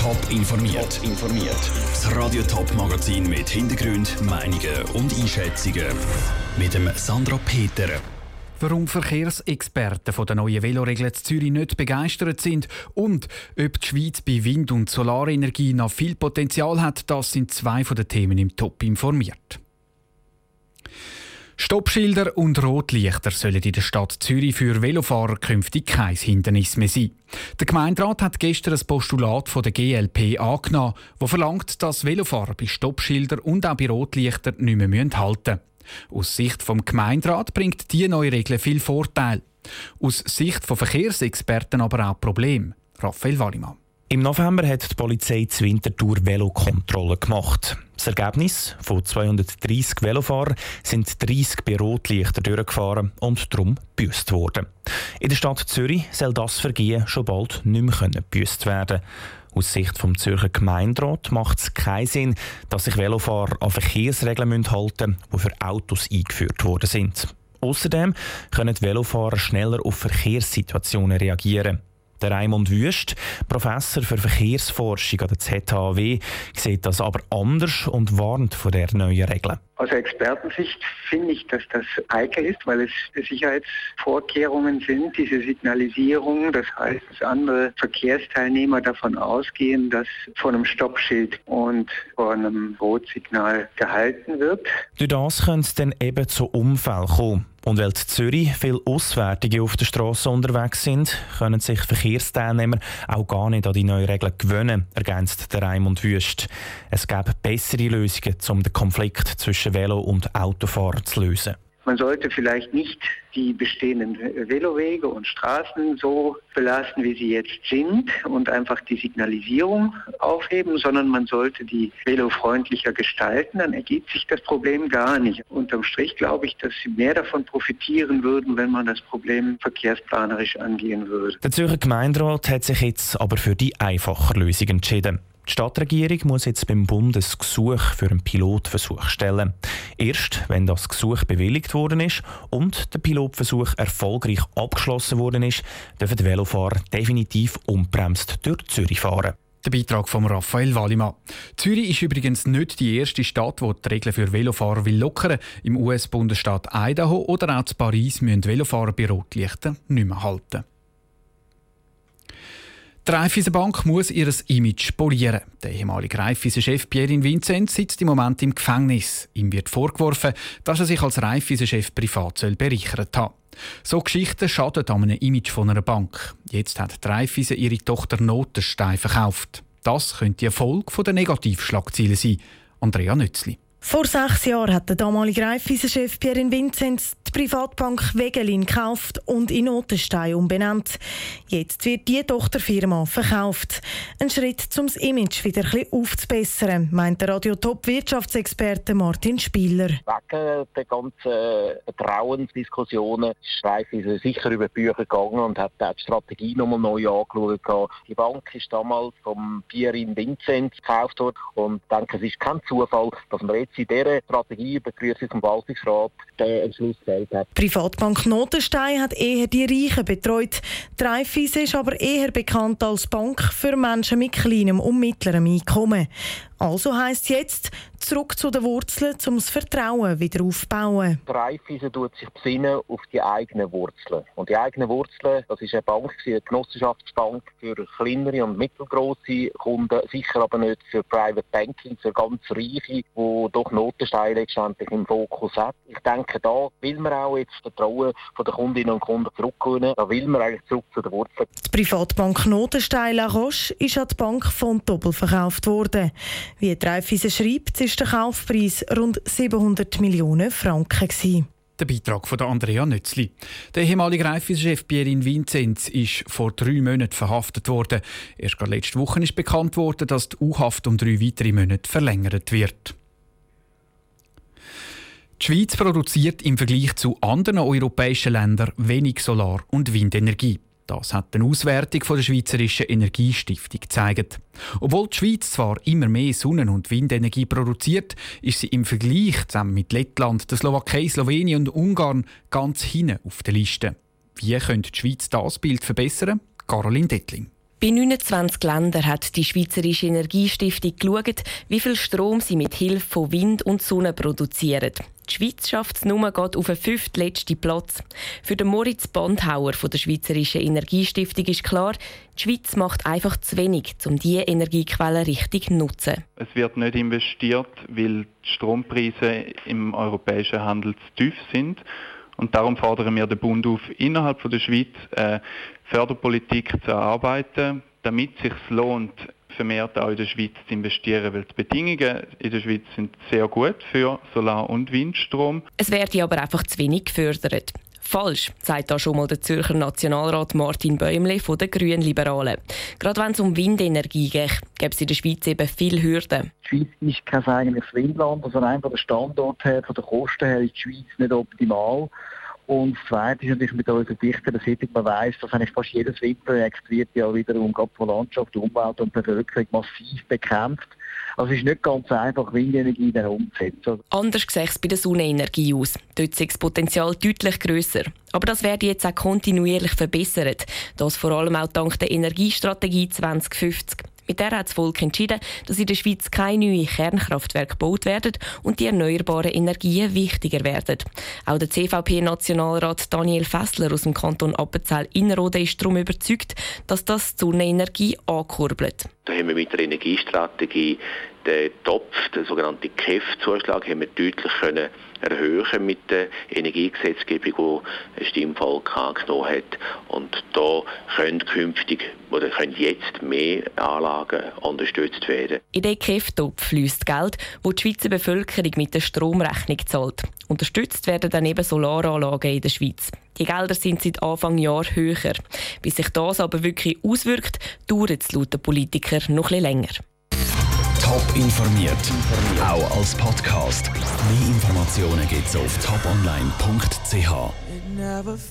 Top informiert. informiert. Das Radio Top Magazin mit Hintergrund, Meinungen und Einschätzungen mit dem Sandra Peter. Warum Verkehrsexperten von der neuen Veloregeln zu Zürich nicht begeistert sind und ob die Schweiz bei Wind- und Solarenergie noch viel Potenzial hat, das sind zwei von den Themen im Top informiert. Stoppschilder und Rotlichter sollen in der Stadt Zürich für Velofahrer künftig kein Hindernis mehr sein. Der Gemeinderat hat gestern ein Postulat von der GLP angenommen, das verlangt, dass Velofahrer bei Stoppschildern und auch bei Rotlichtern nicht mehr halten müssen. Aus Sicht vom Gemeinderat bringt diese neue Regel viel Vorteil. Aus Sicht von Verkehrsexperten aber auch Probleme. Raphael Wallimann. Im November hat die Polizei zur Wintertour Velokontrolle gemacht. Das Ergebnis von 230 Velofahrern sind 30 bei Rotlichter durchgefahren und darum gebüßt worden. In der Stadt Zürich soll das Vergehen schon bald nicht mehr gebüßt werden. Aus Sicht vom Zürcher Gemeinderat macht es keinen Sinn, dass sich Velofahrer an Verkehrsregeln halten müssen, die für Autos eingeführt worden sind. Außerdem können Velofahrer schneller auf Verkehrssituationen reagieren. Der Raimund Wüst, Professor für Verkehrsforschung an der ZHW, sieht das aber anders und warnt vor der neuen Regel. Aus Expertensicht finde ich, dass das eikel ist, weil es Sicherheitsvorkehrungen sind, diese Signalisierung. Das heißt, dass andere Verkehrsteilnehmer davon ausgehen, dass vor einem Stoppschild und vor einem Rotsignal gehalten wird. Durch das könnte es dann eben zu Unfällen kommen. Und weil in Zürich viele Auswärtige auf der Straße unterwegs sind, können sich Verkehrsteilnehmer auch gar nicht an die neuen Regeln gewöhnen, ergänzt der Raimund Wüst. Es gäbe bessere Lösungen, um den Konflikt zwischen Velo- und Autofahrern zu lösen. Man sollte vielleicht nicht die bestehenden Velowege und Straßen so belasten, wie sie jetzt sind und einfach die Signalisierung aufheben, sondern man sollte die velofreundlicher gestalten, dann ergibt sich das Problem gar nicht. Unterm Strich glaube ich, dass sie mehr davon profitieren würden, wenn man das Problem verkehrsplanerisch angehen würde. Der Zürcher Gemeinderat hat sich jetzt aber für die einfache Lösung entschieden. Die Stadtregierung muss jetzt beim Bund ein Gesuch für einen Pilotversuch stellen. Erst wenn das Gesuch bewilligt worden ist und der Pilotversuch erfolgreich abgeschlossen worden ist, dürfen die Velofahrer definitiv unbremst durch Zürich fahren. Der Beitrag von Raphael Wallimann. Zürich ist übrigens nicht die erste Stadt, die die Regeln für Velofahrer will lockern. Im US-Bundesstaat Idaho oder auch in Paris müssen Velofahrer bei Rotlichtern nicht mehr halten. Die Raiffeisenbank muss ihr Image polieren. Der ehemalige Raiffeisen-Chef Pierin Vincent sitzt im Moment im Gefängnis. Ihm wird vorgeworfen, dass er sich als Raiffeisen-Chef privat bereichert hat. So Geschichten schaden an einem Image von einer Bank. Jetzt hat die Raiffeisen ihre Tochter Notenstein verkauft. Das könnte die Folge der Negativschlagziele sein. Andrea Nützli. Vor sechs Jahren hat der damalige Raiffeisen-Chef Pierre Vinzenz die Privatbank Wegelin gekauft und in Notenstein umbenannt. Jetzt wird die Tochterfirma verkauft. Ein Schritt, um das Image wieder ein bisschen aufzubessern, meint der Radio-Top-Wirtschaftsexperte Martin Spieler. Wegen der ganzen Vertrauensdiskussionen ist Raiffeisen sicher über die Bücher gegangen und hat die Strategie nochmal neu angeschaut. Die Bank ist damals vom Pierre Vinzenz gekauft worden und ich denke, es ist kein Zufall, dass man jetzt in dieser Strategie begrüßt vom Verwaltungsrat den Entschluss gefällt hat. Privatbank Notenstein hat eher die Reichen betreut. Raiffeisen ist aber eher bekannt als Bank für Menschen mit kleinem und mittlerem Einkommen. Also heisst jetzt, zurück zu den Wurzeln, um das Vertrauen wieder aufzubauen. Die Raiffeisen tut sich besinnen auf die eigenen Wurzeln. Und die eigenen Wurzeln, das ist eine Bank, eine Genossenschaftsbank für kleinere und mittelgroße Kunden, sicher aber nicht für Private Banking, für ganz Reiche, die doch Notensteine letztendlich im Fokus hat. Ich denke, da will man auch jetzt das Vertrauen der Kundinnen und Kunden zurückgewinnen. Da will man eigentlich zurück zu den Wurzeln. Die Privatbank Notenstein La Roche ist an die Bank von Doppel verkauft worden. Wie Raiffeisen schreibt, ist der Kaufpreis rund 700 Millionen Franken. Der Beitrag von Andrea Nützli. Der ehemalige Raiffeisen-Chef Pierin Vinzenz ist vor drei Monaten verhaftet worden. Erst letzte Woche ist bekannt worden, dass die U-Haft um drei weitere Monate verlängert wird. Die Schweiz produziert im Vergleich zu anderen europäischen Ländern wenig Solar- und Windenergie. Das hat eine Auswertung von der Schweizerischen Energiestiftung gezeigt. Obwohl die Schweiz zwar immer mehr Sonnen- und Windenergie produziert, ist sie im Vergleich zusammen mit Lettland, der Slowakei, Slowenien und Ungarn ganz hinten auf der Liste. Wie könnte die Schweiz das Bild verbessern? Caroline Dettling. Bei 29 Ländern hat die Schweizerische Energiestiftung geschaut, wie viel Strom sie mit Hilfe von Wind und Sonne produzieren. Die Schweiz schafft es nur auf den fünftletzten Platz. Für den Moritz Bandhauer von der Schweizerischen Energiestiftung ist klar, die Schweiz macht einfach zu wenig, um diese Energiequellen richtig zu nutzen. Es wird nicht investiert, weil die Strompreise im europäischen Handel zu tief sind. Und darum fordern wir den Bund auf, innerhalb der Schweiz äh, Förderpolitik zu erarbeiten, damit es sich lohnt, vermehrt auch in der Schweiz zu investieren, weil die Bedingungen in der Schweiz sind sehr gut für Solar- und Windstrom. Es werde aber einfach zu wenig gefördert. Falsch, sagt da schon mal der Zürcher Nationalrat Martin Bäumle von den Grünen Liberalen. Gerade wenn es um Windenergie geht, gibt es in der Schweiz eben viele Hürden. Die Schweiz ist kein eigentliches Windland, also rein von der Standort her, von den Kosten her ist die Schweiz nicht optimal. Und das Zweite ist natürlich mit unserer dichteren Siedlung, man weiss, dass eigentlich fast jedes Windprojekt wird ja wiederum von Landschaft, Umwelt und Bevölkerung massiv bekämpft. Also es ist nicht ganz einfach, Windenergie dann umzusetzen. Anders sieht es bei der Sonnenenergie aus. Dort ist das Potenzial deutlich grösser. Aber das wird jetzt auch kontinuierlich verbessert. Das vor allem auch dank der Energiestrategie 2050. Mit der hat das Volk entschieden, dass in der Schweiz keine neuen Kernkraftwerke gebaut werden und die erneuerbaren Energien wichtiger werden. Auch der CVP-Nationalrat Daniel Fessler aus dem Kanton Appenzell-Innerrhoden ist darum überzeugt, dass das die Sonnenenergie ankurbelt. Da haben wir mit der Energiestrategie den Topf, den sogenannten KEF-Zuschlag, haben wir deutlich können erhöhen mit der Energiegesetzgebung, die ein Stimmvolk angenommen hat. Und da können künftig oder können jetzt mehr Anlagen unterstützt werden. In den KEF-Topf fließt Geld, das die Schweizer Bevölkerung mit der Stromrechnung zahlt. Unterstützt werden dann eben Solaranlagen in der Schweiz. Die Gelder sind seit Anfang Jahr höher. Bis sich das aber wirklich auswirkt, dauert es laut den Politikern noch etwas länger. Top informiert, auch als Podcast. Mehr Informationen gibt es auf toponline.ch.